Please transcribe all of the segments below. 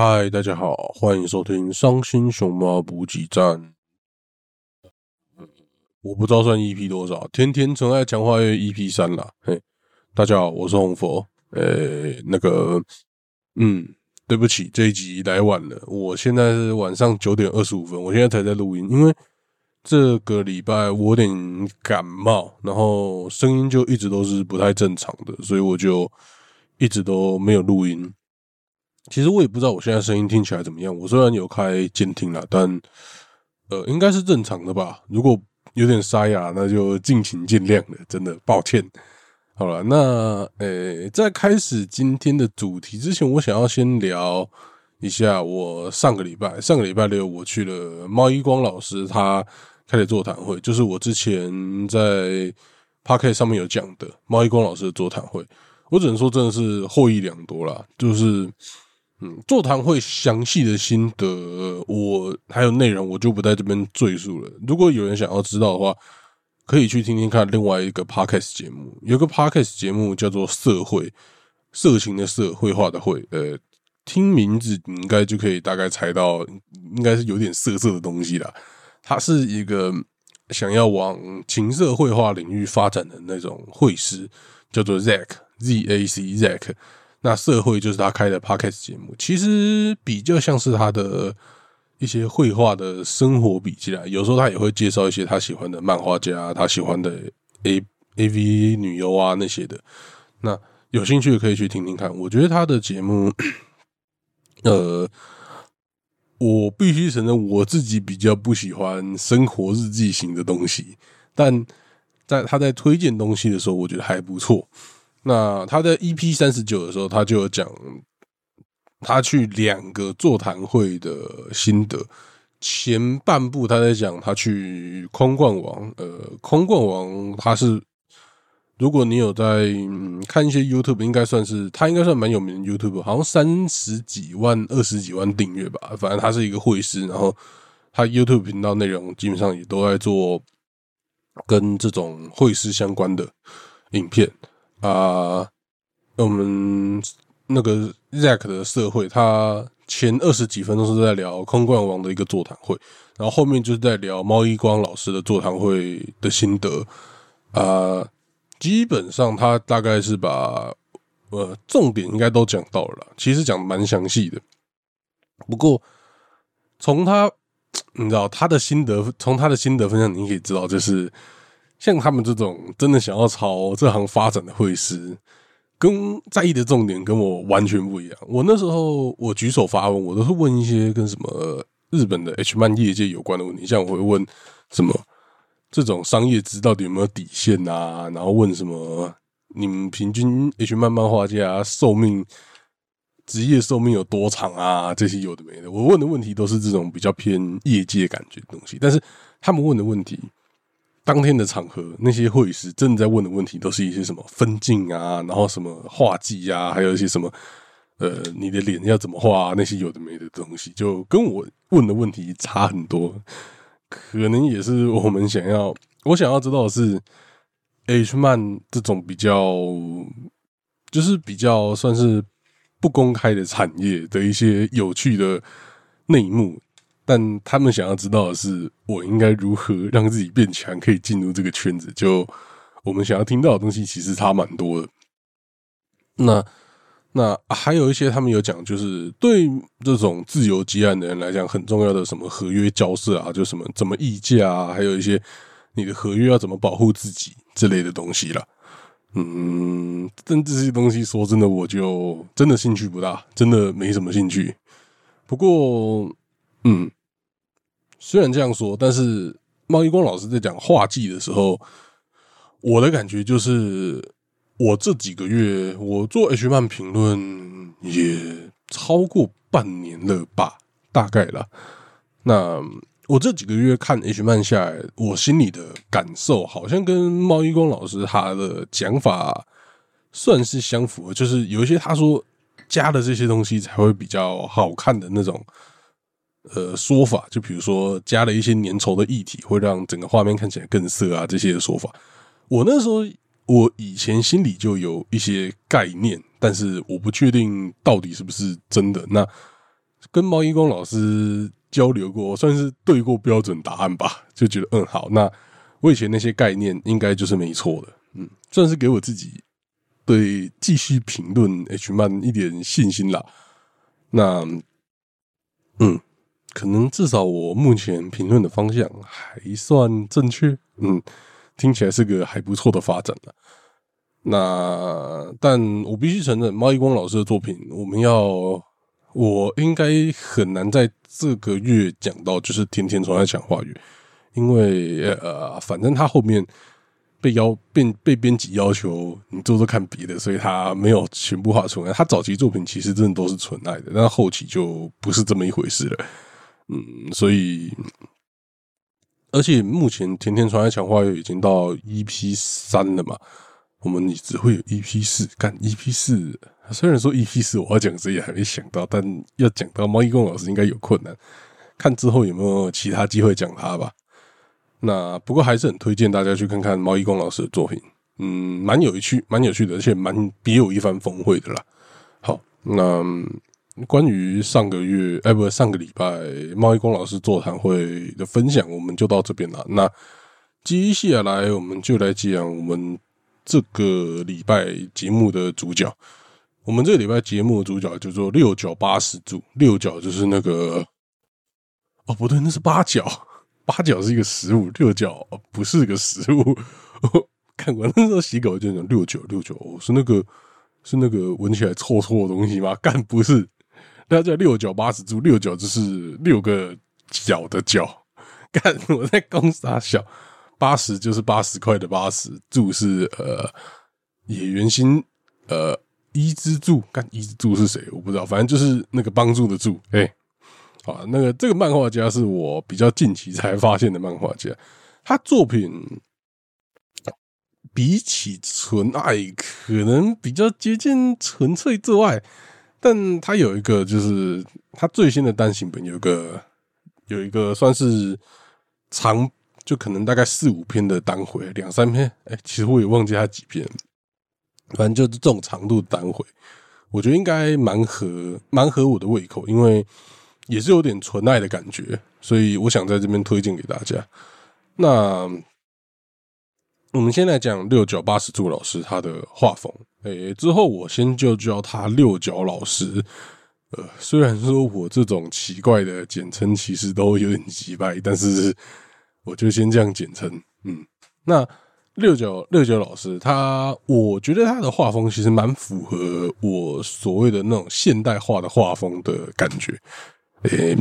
嗨，大家好，欢迎收听伤心熊猫补给站。我不知道算 EP 多少，天天纯爱强化月 EP 三了。嘿，大家好，我是红佛。呃，那个，嗯，对不起，这一集来晚了。我现在是晚上九点二十五分，我现在才在录音，因为这个礼拜我有点感冒，然后声音就一直都是不太正常的，所以我就一直都没有录音。其实我也不知道我现在声音听起来怎么样。我虽然有开监听了，但呃，应该是正常的吧。如果有点沙哑，那就敬请见谅了，真的抱歉。好了，那呃，在开始今天的主题之前，我想要先聊一下我上个礼拜，上个礼拜六我去了猫一光老师他开的座谈会，就是我之前在 p o c a s t 上面有讲的猫一光老师的座谈会。我只能说真的是获益良多啦，就是。嗯，座谈会详细的心得，我还有内容，我就不在这边赘述了。如果有人想要知道的话，可以去听听看另外一个 podcast 节目，有个 podcast 节目叫做《社会》，色情的社，绘画的绘，呃，听名字你应该就可以大概猜到，应该是有点色色的东西啦。他是一个想要往情色绘画领域发展的那种绘师，叫做 Zack Z A C Zack。那社会就是他开的 podcast 节目，其实比较像是他的一些绘画的生活笔记啦。有时候他也会介绍一些他喜欢的漫画家，他喜欢的 A A V 女优啊那些的。那有兴趣可以去听听看。我觉得他的节目，呃，我必须承认我自己比较不喜欢生活日记型的东西，但在他在推荐东西的时候，我觉得还不错。那他在 EP 三十九的时候，他就有讲他去两个座谈会的心得。前半部他在讲他去空冠王，呃，空冠王他是如果你有在嗯看一些 YouTube，应该算是他应该算蛮有名的 YouTube，好像三十几万、二十几万订阅吧。反正他是一个会师，然后他 YouTube 频道内容基本上也都在做跟这种会师相关的影片。啊，我们那个 Zack 的社会，他前二十几分钟是在聊空冠王的一个座谈会，然后后面就是在聊猫一光老师的座谈会的心得。啊，基本上他大概是把呃重点应该都讲到了，其实讲蛮详细的。不过从他你知道他的心得，从他的心得分享，你可以知道就是。像他们这种真的想要朝这行发展的会师，跟在意的重点跟我完全不一样。我那时候我举手发问，我都是问一些跟什么日本的 H 漫业界有关的问题，像我会问什么这种商业值到底有没有底线啊？然后问什么你们平均 H 漫漫画家寿命职业寿命有多长啊？这些有的没的，我问的问题都是这种比较偏业界感觉的东西，但是他们问的问题。当天的场合，那些会师真的在问的问题，都是一些什么分镜啊，然后什么画技啊，还有一些什么，呃，你的脸要怎么画啊，那些有的没的东西，就跟我问的问题差很多。可能也是我们想要，我想要知道的是，H man 这种比较，就是比较算是不公开的产业的一些有趣的内幕。但他们想要知道的是，我应该如何让自己变强，可以进入这个圈子。就我们想要听到的东西，其实差蛮多的。那那还有一些，他们有讲，就是对这种自由接案的人来讲，很重要的什么合约交涉啊，就什么怎么议价啊，还有一些你的合约要怎么保护自己之类的东西了。嗯，但这些东西说真的，我就真的兴趣不大，真的没什么兴趣。不过，嗯。虽然这样说，但是猫一光老师在讲画技的时候，我的感觉就是，我这几个月我做 H 漫评论也超过半年了吧，大概了。那我这几个月看 H 漫下来，我心里的感受好像跟猫一光老师他的讲法算是相符，就是有一些他说加的这些东西才会比较好看的那种。呃，说法就比如说加了一些粘稠的液体，会让整个画面看起来更色啊，这些说法。我那时候我以前心里就有一些概念，但是我不确定到底是不是真的。那跟毛一光老师交流过，算是对过标准答案吧，就觉得嗯好，那我以前那些概念应该就是没错的，嗯，算是给我自己对继续评论 H 漫一点信心啦。那嗯，可能至少我目前评论的方向还算正确，嗯，听起来是个还不错的发展了。那但我必须承认，猫一光老师的作品，我们要我应该很难在这个月讲到，就是天天从来讲话语，因为呃，反正他后面被要变被编辑要求你做做看别的，所以他没有全部画出来。他早期作品其实真的都是纯爱的，但后期就不是这么一回事了。嗯，所以而且目前甜甜传来强化月已经到 EP 三了嘛。我们只会有 EP 四，干 EP 四。虽然说 EP 四我要讲谁也还没想到，但要讲到毛一公老师应该有困难。看之后有没有其他机会讲他吧。那不过还是很推荐大家去看看毛一公老师的作品，嗯，蛮有趣，蛮有趣的，而且蛮别有一番风味的啦。好，那关于上个月，哎，不，上个礼拜毛一公老师座谈会的分享，我们就到这边了。那接下来我们就来讲我们。这个礼拜节目的主角，我们这个礼拜节目的主角叫做六角八十柱。六角就是那个，哦，不对，那是八角。八角是一个食物，六角不是个食物。看过那时候洗狗就讲六九，六九是那个是那个闻起来臭臭的东西吗？干不是，那叫六角八十柱。六角就是六个角的角。看我在公傻笑。八十就是八十块的八十，柱是呃野原新呃一之助，干一之助是谁？我不知道，反正就是那个帮助的助。哎，啊，那个这个漫画家是我比较近期才发现的漫画家，他作品比起纯爱可能比较接近纯粹做爱，但他有一个就是他最新的单行本有个有一个算是长。就可能大概四五篇的单回，两三篇，哎，其实我也忘记他几篇，反正就是这种长度单回，我觉得应该蛮合蛮合我的胃口，因为也是有点纯爱的感觉，所以我想在这边推荐给大家。那我们先来讲六九八十柱老师他的画风，哎，之后我先就叫他六角老师。呃，虽然说我这种奇怪的简称其实都有点奇怪，但是。我就先这样简称，嗯，那六九六九老师，他我觉得他的画风其实蛮符合我所谓的那种现代化的画风的感觉。诶，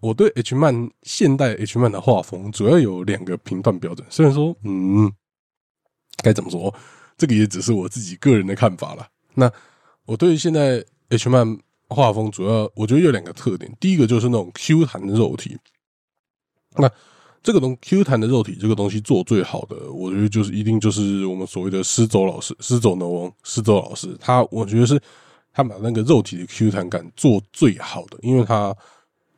我对 H 漫现代 H 漫的画风主要有两个评断标准，虽然说，嗯，该怎么说，这个也只是我自己个人的看法了。那我对于现在 H 漫画风主要我觉得有两个特点，第一个就是那种 Q 弹的肉体，那。这个东 Q 弹的肉体这个东西做最好的，我觉得就是一定就是我们所谓的施走老师，施走能王，施走老师，他我觉得是他把那个肉体的 Q 弹感做最好的，因为他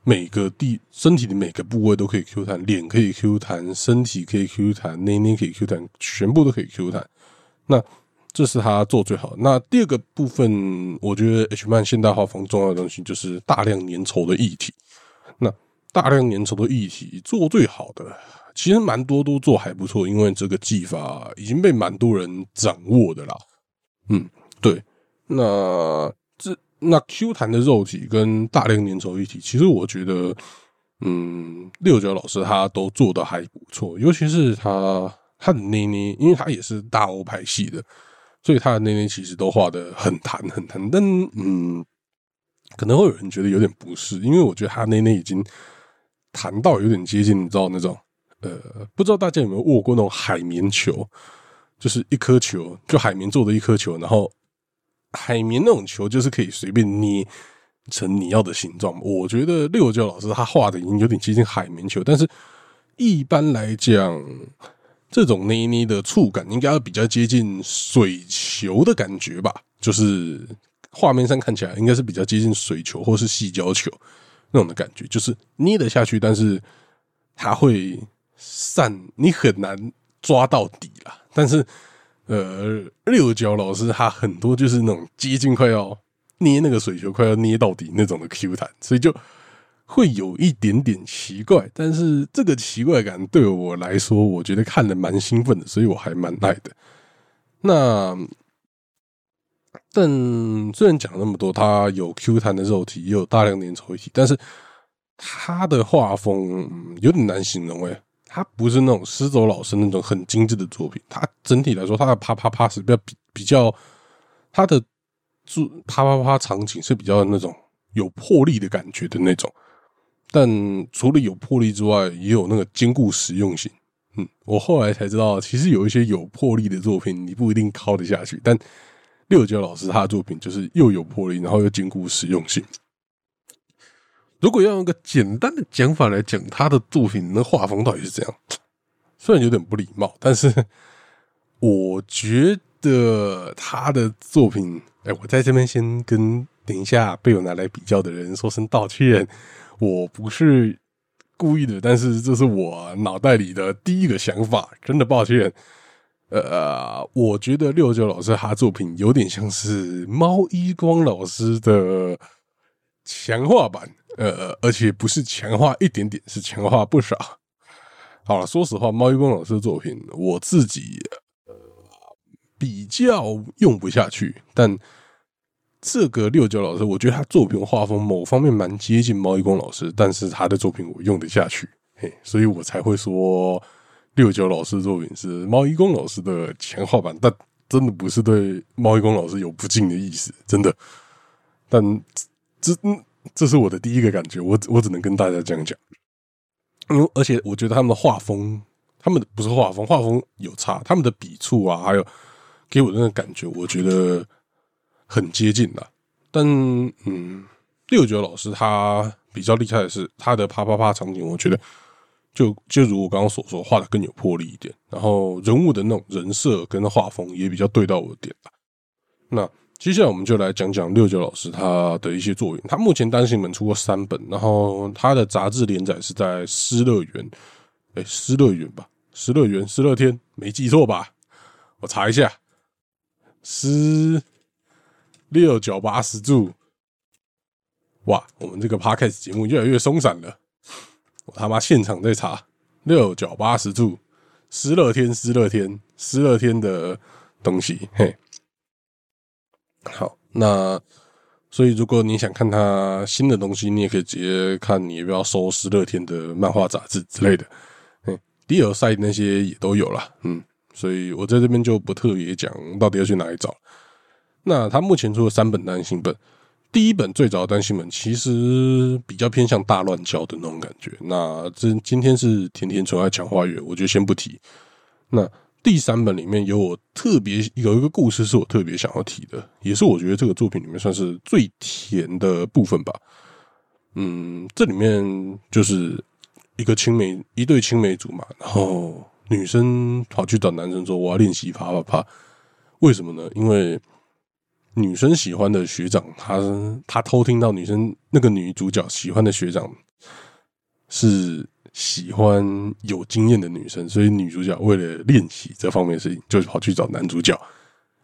每个地身体的每个部位都可以 Q 弹，脸可以 Q 弹，身体可以 Q 弹，内内可以 Q 弹，全部都可以 Q 弹。那这是他做最好。那第二个部分，我觉得 H man 现代画风重要的东西就是大量粘稠的液体。那大量粘稠的液体做最好的，其实蛮多都做还不错，因为这个技法已经被蛮多人掌握的啦。嗯，对。那这那 Q 弹的肉体跟大量粘稠液体，其实我觉得，嗯，六角老师他都做的还不错，尤其是他他的捏捏，因为他也是大欧派系的，所以他的捏捏其实都画的很弹很弹。但嗯，可能会有人觉得有点不适，因为我觉得他捏捏已经。弹到有点接近，你知道那种，呃，不知道大家有没有握过那种海绵球，就是一颗球，就海绵做的一颗球，然后海绵那种球就是可以随便捏成你要的形状。我觉得六教老师他画的已经有点接近海绵球，但是一般来讲，这种捏捏的触感应该要比较接近水球的感觉吧，就是画面上看起来应该是比较接近水球或是细胶球。那种的感觉就是捏得下去，但是它会散，你很难抓到底啦。但是，呃，六角老师他很多就是那种接近快要捏那个水球快要捏到底那种的 Q 弹，所以就会有一点点奇怪。但是这个奇怪感对我来说，我觉得看的蛮兴奋的，所以我还蛮爱的。那但虽然讲那么多，它有 Q 弹的肉体，也有大量粘稠体，但是它的画风有点难形容诶。它不是那种施走老师那种很精致的作品，它整体来说，它的啪啪啪是比较比比较，它的注啪啪啪场景是比较那种有魄力的感觉的那种。但除了有魄力之外，也有那个兼顾实用性。嗯，我后来才知道，其实有一些有魄力的作品，你不一定靠得下去。但六九老师他的作品就是又有魄力，然后又兼顾实用性。如果要用个简单的讲法来讲，他的作品的画风到底是怎样？虽然有点不礼貌，但是我觉得他的作品，哎，我在这边先跟等一下被我拿来比较的人说声道歉，我不是故意的，但是这是我脑袋里的第一个想法，真的抱歉。呃，我觉得六九老师他作品有点像是猫一光老师的强化版。呃，而且不是强化一点点，是强化不少。好了，说实话，猫一光老师的作品，我自己呃比较用不下去。但这个六九老师，我觉得他作品画风某方面蛮接近猫一光老师，但是他的作品我用得下去，嘿，所以我才会说六九老师作品是猫一光老师的前画版。但真的不是对猫一光老师有不敬的意思，真的。但这。这是我的第一个感觉，我我只能跟大家这样讲，因为而且我觉得他们的画风，他们不是画风，画风有差，他们的笔触啊，还有给我的那个感觉，我觉得很接近的。但嗯，六九老师他比较厉害的是他的啪啪啪场景，我觉得就就如我刚刚所说，画的更有魄力一点，然后人物的那种人设跟画风也比较对到我的点吧。那。接下来我们就来讲讲六九老师他的一些作品。他目前单行本出过三本，然后他的杂志连载是在《失乐园》，哎，《失乐园》吧，《失乐园》《失乐天》，没记错吧？我查一下，《失六九八十柱》。哇，我们这个 podcast 节目越来越松散了。我他妈现场在查《六九八十柱》，《失乐天》《失乐天》《失乐天》的东西，嘿。好，那所以如果你想看他新的东西，你也可以直接看，你要不要收十乐天的漫画杂志之类的。嗯，第二赛那些也都有了，嗯，所以我在这边就不特别讲到底要去哪里找。那他目前出了三本单行本，第一本最早的单行本其实比较偏向大乱交的那种感觉。那这今天是甜甜纯爱强化月，我就先不提。那。第三本里面有我特别有一个故事是我特别想要提的，也是我觉得这个作品里面算是最甜的部分吧。嗯，这里面就是一个青梅一对青梅竹马，然后女生跑去找男生说我要练习啪啪啪，为什么呢？因为女生喜欢的学长，他他偷听到女生那个女主角喜欢的学长是。喜欢有经验的女生，所以女主角为了练习这方面的事情，就跑去找男主角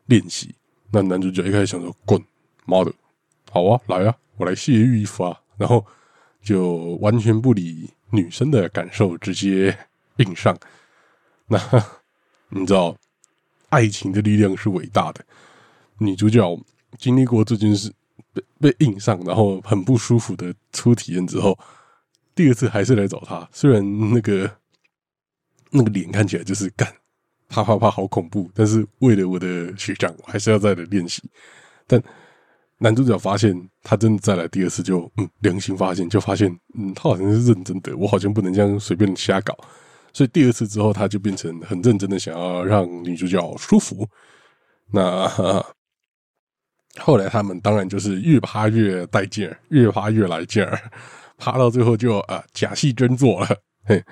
练习。那男主角一开始想说：“滚，妈的，好啊，来啊，我来泄欲一发。”然后就完全不理女生的感受，直接硬上。那你知道，爱情的力量是伟大的。女主角经历过这件事，被被硬上，然后很不舒服的初体验之后。第二次还是来找他，虽然那个那个脸看起来就是干啪啪啪好恐怖，但是为了我的学长，我还是要再来练习。但男主角发现他真的再来第二次，就嗯良心发现，就发现嗯他好像是认真的，我好像不能这样随便瞎搞。所以第二次之后，他就变成很认真的想要让女主角舒服。那后来他们当然就是越趴越带劲儿，越趴越来劲儿。爬到最后就啊假戏真做了，嘿，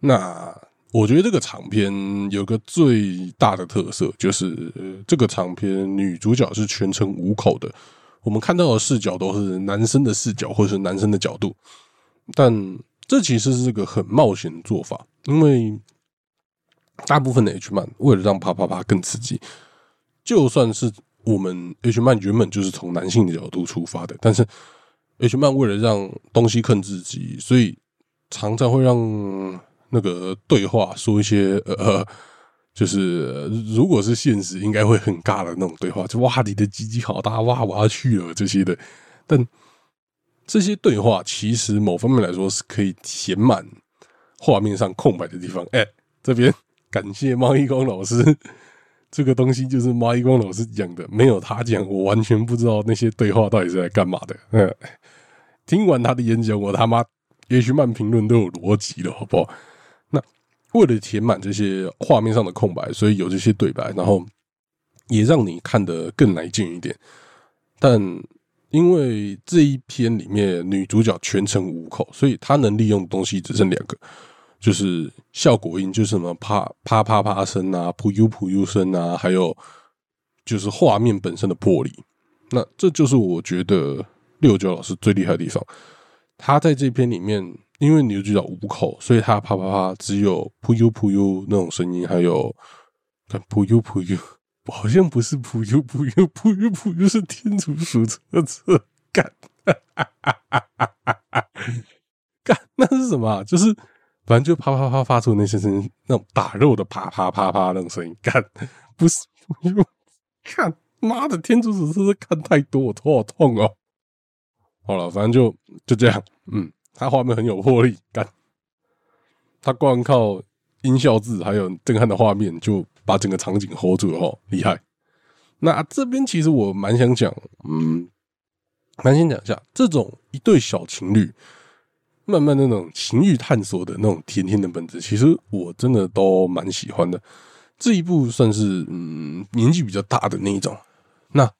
那我觉得这个长片有个最大的特色，就是这个长片女主角是全程无口的，我们看到的视角都是男生的视角或者是男生的角度，但这其实是个很冒险的做法，因为大部分的 H 漫为了让啪啪啪更刺激，就算是我们 H 漫原本就是从男性的角度出发的，但是 H 漫为了让东西更自己，所以常常会让那个对话说一些呃，就是如果是现实应该会很尬的那种对话，就哇你的鸡鸡好大，哇我要去了这些的。但这些对话其实某方面来说是可以填满画面上空白的地方。哎，这边感谢猫一光老师。这个东西就是马一光老师讲的，没有他讲，我完全不知道那些对话到底是在干嘛的。嗯，听完他的演讲，我他妈也许慢评论都有逻辑了，好不好？那为了填满这些画面上的空白，所以有这些对白，然后也让你看得更来劲一点。但因为这一篇里面女主角全程无口，所以她能利用的东西只剩两个。就是效果音，就是什么啪啪啪啪声啊，噗呦噗呦声啊，还有就是画面本身的魄力。那这就是我觉得六九老师最厉害的地方。他在这篇里面，因为女主角五口，所以他啪啪啪只有噗呦噗呦那种声音，还有噗呦噗呦，好像不是噗呦噗呦，噗呦噗呦是天竺鼠车车干，干那是什么？就是。反正就啪啪啪发出那些声音，那种打肉的啪啪啪啪那种声音，看不是？看 妈的，天竺鼠是不是看太多，我头好痛哦。好了，反正就就这样，嗯，他画面很有魄力，干，他光靠音效字还有震撼的画面，就把整个场景 hold 住了哈，厉害。那这边其实我蛮想讲，嗯，蛮想讲一下这种一对小情侣。慢慢那种情欲探索的那种甜甜的本质，其实我真的都蛮喜欢的。这一部算是嗯年纪比较大的那一种。那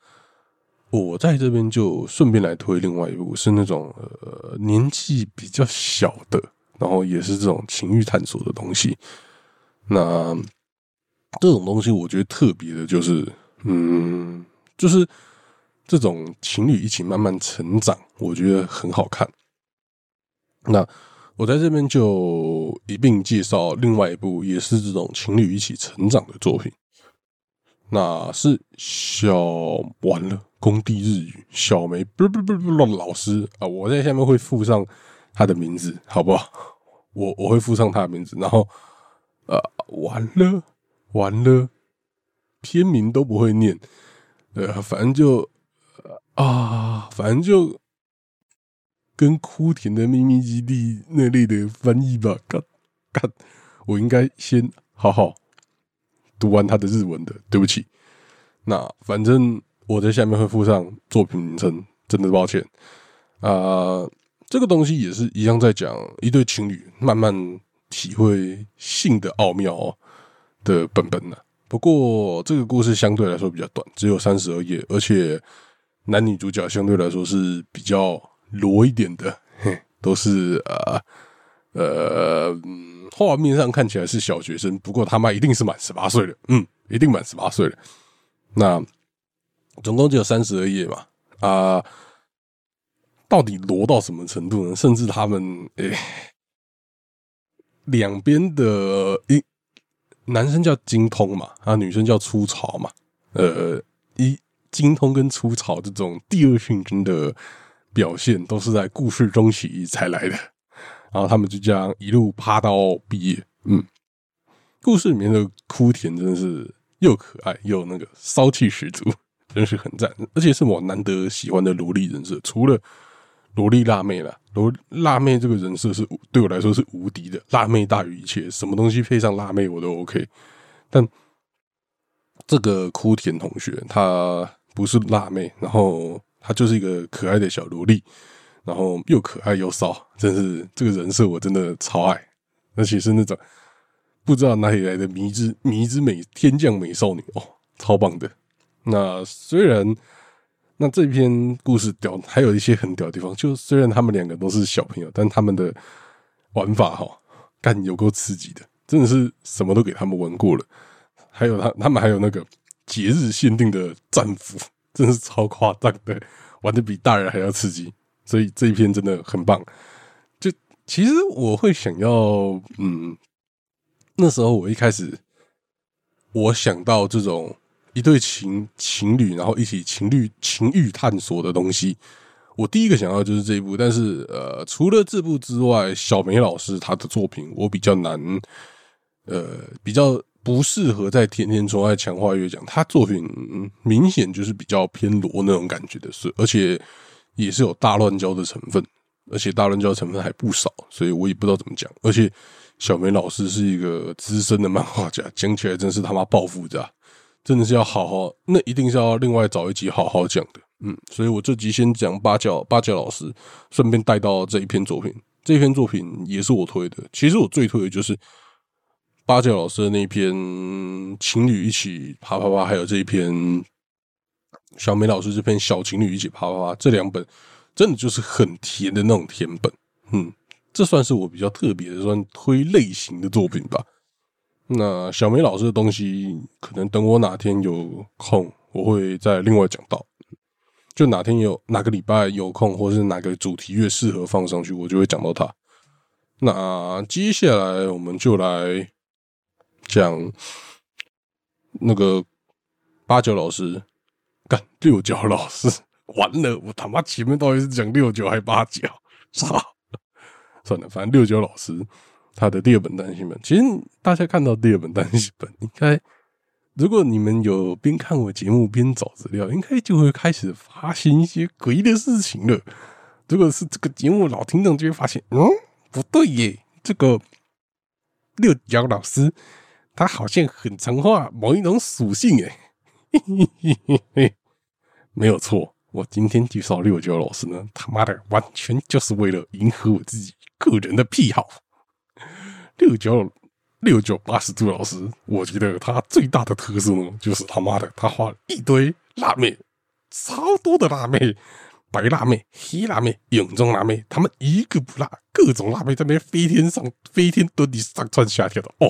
我在这边就顺便来推另外一部，是那种呃年纪比较小的，然后也是这种情欲探索的东西。那这种东西我觉得特别的就是，嗯，就是这种情侣一起慢慢成长，我觉得很好看。那我在这边就一并介绍另外一部也是这种情侣一起成长的作品，那是小完了工地日语小梅不不不不老师啊，我在下面会附上他的名字，好不好？我我会附上他的名字，然后呃完了完了，片名都不会念，呃反正就啊反正就。跟枯田的秘密基地那类的翻译吧，干干，我应该先好好读完他的日文的。对不起，那反正我在下面会附上作品名称，真的抱歉啊。这个东西也是一样，在讲一对情侣慢慢体会性的奥妙哦的本本呢。不过这个故事相对来说比较短，只有三十二页，而且男女主角相对来说是比较。裸一点的，嘿，都是呃呃，画面上看起来是小学生，不过他妈一定是满十八岁的，嗯，一定满十八岁了。那总共只有三十二页嘛，啊，到底裸到什么程度呢？甚至他们诶，两边的一男生叫精通嘛，啊，女生叫粗糙嘛，呃，一精通跟粗糙这种第二性征的。表现都是在故事中期才来的，然后他们就这样一路趴到毕业。嗯，故事里面的枯田真的是又可爱又那个骚气十足，真是很赞，而且是我难得喜欢的萝莉人设。除了萝莉辣妹了，萝辣妹这个人设是对我来说是无敌的，辣妹大于一切，什么东西配上辣妹我都 OK。但这个枯田同学他不是辣妹，然后。她就是一个可爱的小萝莉，然后又可爱又骚，真是这个人设我真的超爱，而且是那种不知道哪里来的迷之迷之美天降美少女哦，超棒的。那虽然那这篇故事屌，还有一些很屌的地方，就虽然他们两个都是小朋友，但他们的玩法哈，干有够刺激的，真的是什么都给他们玩过了。还有他他们还有那个节日限定的战服。真是超夸张的，玩的比大人还要刺激，所以这一篇真的很棒。就其实我会想要，嗯，那时候我一开始我想到这种一对情情侣，然后一起情侣情欲探索的东西，我第一个想到就是这一部。但是呃，除了这部之外，小梅老师她的作品我比较难，呃，比较不适合在天天宠爱强化月讲。他作品明显就是比较偏罗那种感觉的，是而且也是有大乱交的成分，而且大乱交成分还不少，所以我也不知道怎么讲。而且小梅老师是一个资深的漫画家，讲起来真是他妈爆复杂。真的是要好好，那一定是要另外找一集好好讲的，嗯，所以我这集先讲八角八角老师，顺便带到这一篇作品，这篇作品也是我推的。其实我最推的就是八戒老师的那篇情侣一起啪啪啪，还有这一篇小梅老师这篇小情侣一起啪啪啪，这两本真的就是很甜的那种甜本，嗯，这算是我比较特别的算推类型的作品吧。那小梅老师的东西，可能等我哪天有空，我会再另外讲到。就哪天有哪个礼拜有空，或是哪个主题越适合放上去，我就会讲到它。那接下来我们就来讲那个八九老师，干六角老师，完了，我他妈前面到底是讲六九还八九？操，算了，反正六九老师。他的第二本单行本，其实大家看到第二本单行本，应该如果你们有边看我节目边找资料，应该就会开始发现一些诡异的事情了。如果是这个节目老听众，就会发现，嗯，不对耶，这个六角老师他好像很常画某一种属性诶，没有错，我今天介绍六九老师呢，他妈的完全就是为了迎合我自己个人的癖好。六九六九八十度老师，我觉得他最大的特色呢，就是他妈的，他画了一堆辣妹，超多的辣妹，白辣妹、黑辣妹、泳装辣妹，他们一个不落，各种辣妹在那飞天上、飞天遁地、上蹿下跳的，哦，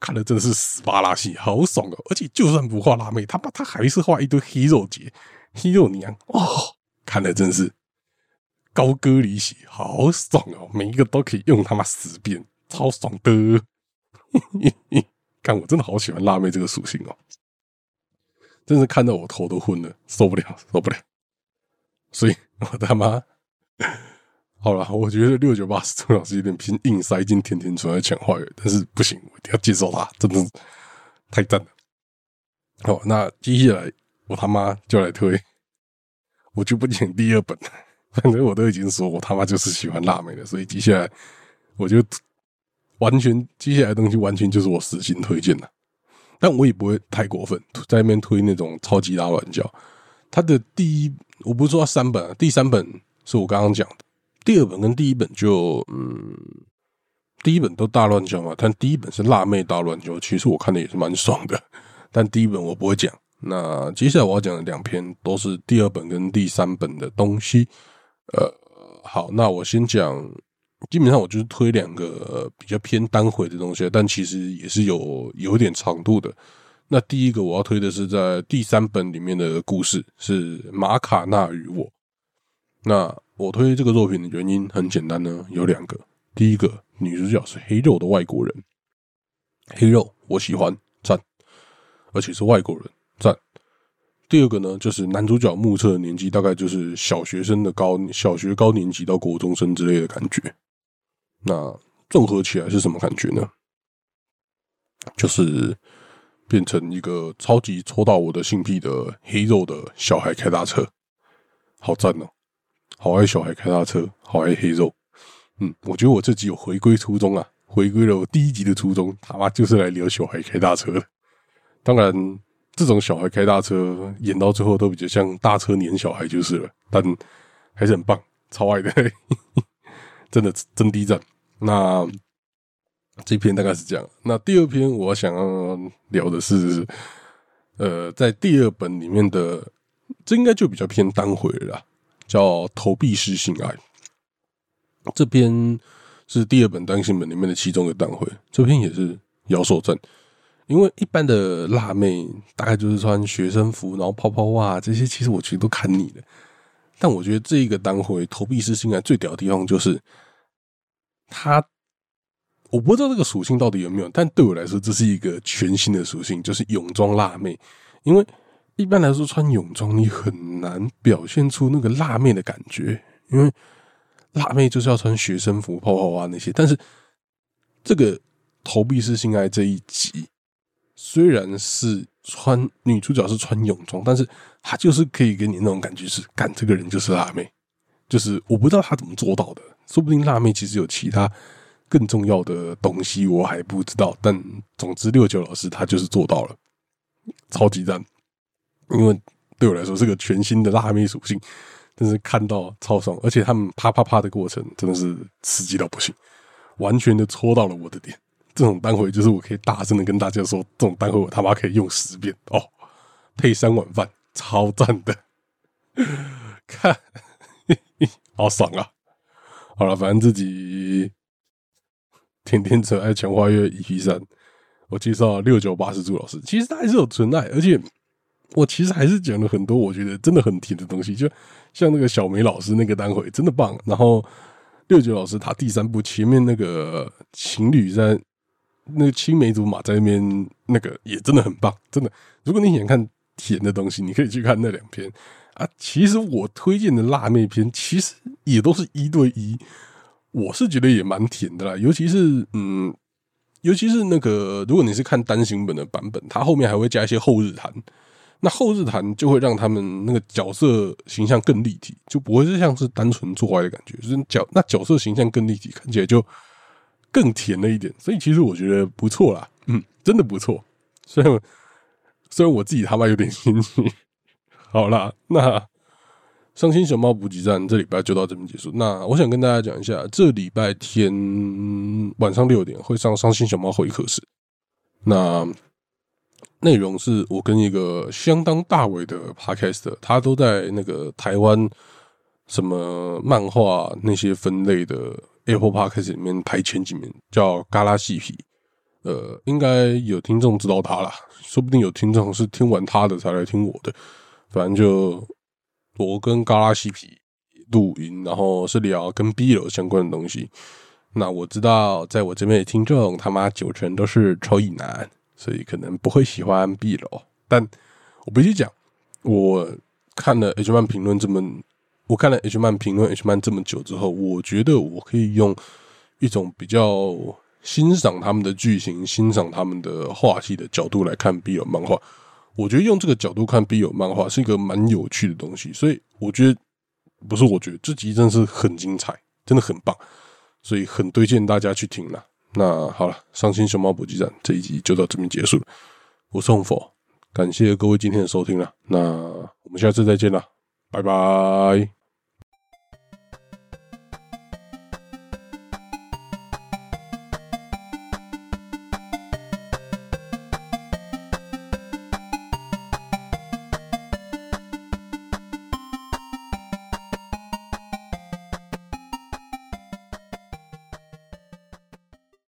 看的真的是死巴拉戏，好爽哦！而且就算不画辣妹，他妈他还是画一堆黑肉姐、黑肉娘，哦，看的真是高歌离席，好爽哦！每一个都可以用他妈十遍。超爽的，看我真的好喜欢辣妹这个属性哦，真是看到我头都昏了，受不了，受不了。所以我他妈好了，我觉得六九八十周老师有点偏硬塞进甜甜出来抢话语，但是不行，我一定要接受他，真的太赞了。好，那接下来我他妈就来推，我就不讲第二本，反正我都已经说我他妈就是喜欢辣妹的，所以接下来我就。完全接下来的东西完全就是我私心推荐的，但我也不会太过分，在那边推那种超级大乱叫。他的第一，我不是说三本，第三本是我刚刚讲的，第二本跟第一本就嗯，第一本都大乱叫嘛，但第一本是辣妹大乱叫，其实我看的也是蛮爽的，但第一本我不会讲。那接下来我要讲的两篇都是第二本跟第三本的东西。呃，好，那我先讲。基本上我就是推两个比较偏单回的东西，但其实也是有有点长度的。那第一个我要推的是在第三本里面的故事，是马卡纳与我。那我推这个作品的原因很简单呢，有两个。第一个，女主角是黑肉的外国人，黑肉我喜欢赞，而且是外国人赞。第二个呢，就是男主角目测年纪大概就是小学生的高小学高年级到国中生之类的感觉。那综合起来是什么感觉呢？就是变成一个超级戳到我的性癖的黑肉的小孩开大车，好赞哦！好爱小孩开大车，好爱黑肉。嗯，我觉得我这集有回归初衷啊，回归了我第一集的初衷，他妈就是来聊小孩开大车的。当然，这种小孩开大车演到最后都比较像大车碾小孩就是了，但还是很棒，超爱的。真的真低赞。那这篇大概是这样。那第二篇我想要聊的是，呃，在第二本里面的，这应该就比较偏单回了，叫投币式性爱。这篇是第二本单行本里面的其中一个单回，这篇也是摇手赞。因为一般的辣妹大概就是穿学生服，然后泡泡袜这些，其实我其实都看腻了。但我觉得这一个单回投币式性爱最屌的地方就是。它，我不知道这个属性到底有没有，但对我来说，这是一个全新的属性，就是泳装辣妹。因为一般来说穿泳装你很难表现出那个辣妹的感觉，因为辣妹就是要穿学生服、泡泡袜那些。但是这个投币式性爱这一集，虽然是穿女主角是穿泳装，但是她就是可以给你那种感觉是，干这个人就是辣妹，就是我不知道她怎么做到的，说不定辣妹其实有其他。更重要的东西我还不知道，但总之六九老师他就是做到了，超级赞。因为对我来说是个全新的辣妹属性，但是看到超爽，而且他们啪啪啪的过程真的是刺激到不行，完全的戳到了我的点。这种单回就是我可以大声的跟大家说，这种单回我他妈可以用十遍哦，配三碗饭，超赞的，看，好爽啊！好了，反正自己。天天纯爱强化月 EP 三，我介绍六九八十朱老师，其实他还是有纯爱，而且我其实还是讲了很多我觉得真的很甜的东西，就像那个小梅老师那个单回真的棒，然后六九老师他第三部前面那个情侣在那个青梅竹马在那边那个也真的很棒，真的。如果你想看甜的东西，你可以去看那两篇啊。其实我推荐的辣妹篇，其实也都是一对一。我是觉得也蛮甜的啦，尤其是嗯，尤其是那个，如果你是看单行本的版本，它后面还会加一些后日谈，那后日谈就会让他们那个角色形象更立体，就不会是像是单纯做爱的感觉，就是角那角色形象更立体，看起来就更甜了一点。所以其实我觉得不错啦，嗯，真的不错。虽然虽然我自己他妈有点心虚，好啦，那。伤心小猫补给站这礼拜就到这边结束。那我想跟大家讲一下，这礼拜天晚上六点会上伤心小猫会客室。那内容是我跟一个相当大伟的 podcast，他都在那个台湾什么漫画那些分类的 Apple Podcast 里面排前几名，叫嘎拉细皮。呃，应该有听众知道他了，说不定有听众是听完他的才来听我的。反正就。我跟嘎拉西皮录音，然后是聊跟 B 楼相关的东西。那我知道，在我这边的听众他妈九成都是超乙男，所以可能不会喜欢 B 楼。但我必须讲，我看了 H 曼评论这么，我看了 H 曼评论 H 曼这么久之后，我觉得我可以用一种比较欣赏他们的剧情、欣赏他们的画系的角度来看 B 楼漫画。我觉得用这个角度看 B 友漫画是一个蛮有趣的东西，所以我觉得不是，我觉得这集真的是很精彩，真的很棒，所以很推荐大家去听了。那好了，伤心熊猫补给站这一集就到这边结束了。我是红佛，感谢各位今天的收听了。那我们下次再见了，拜拜。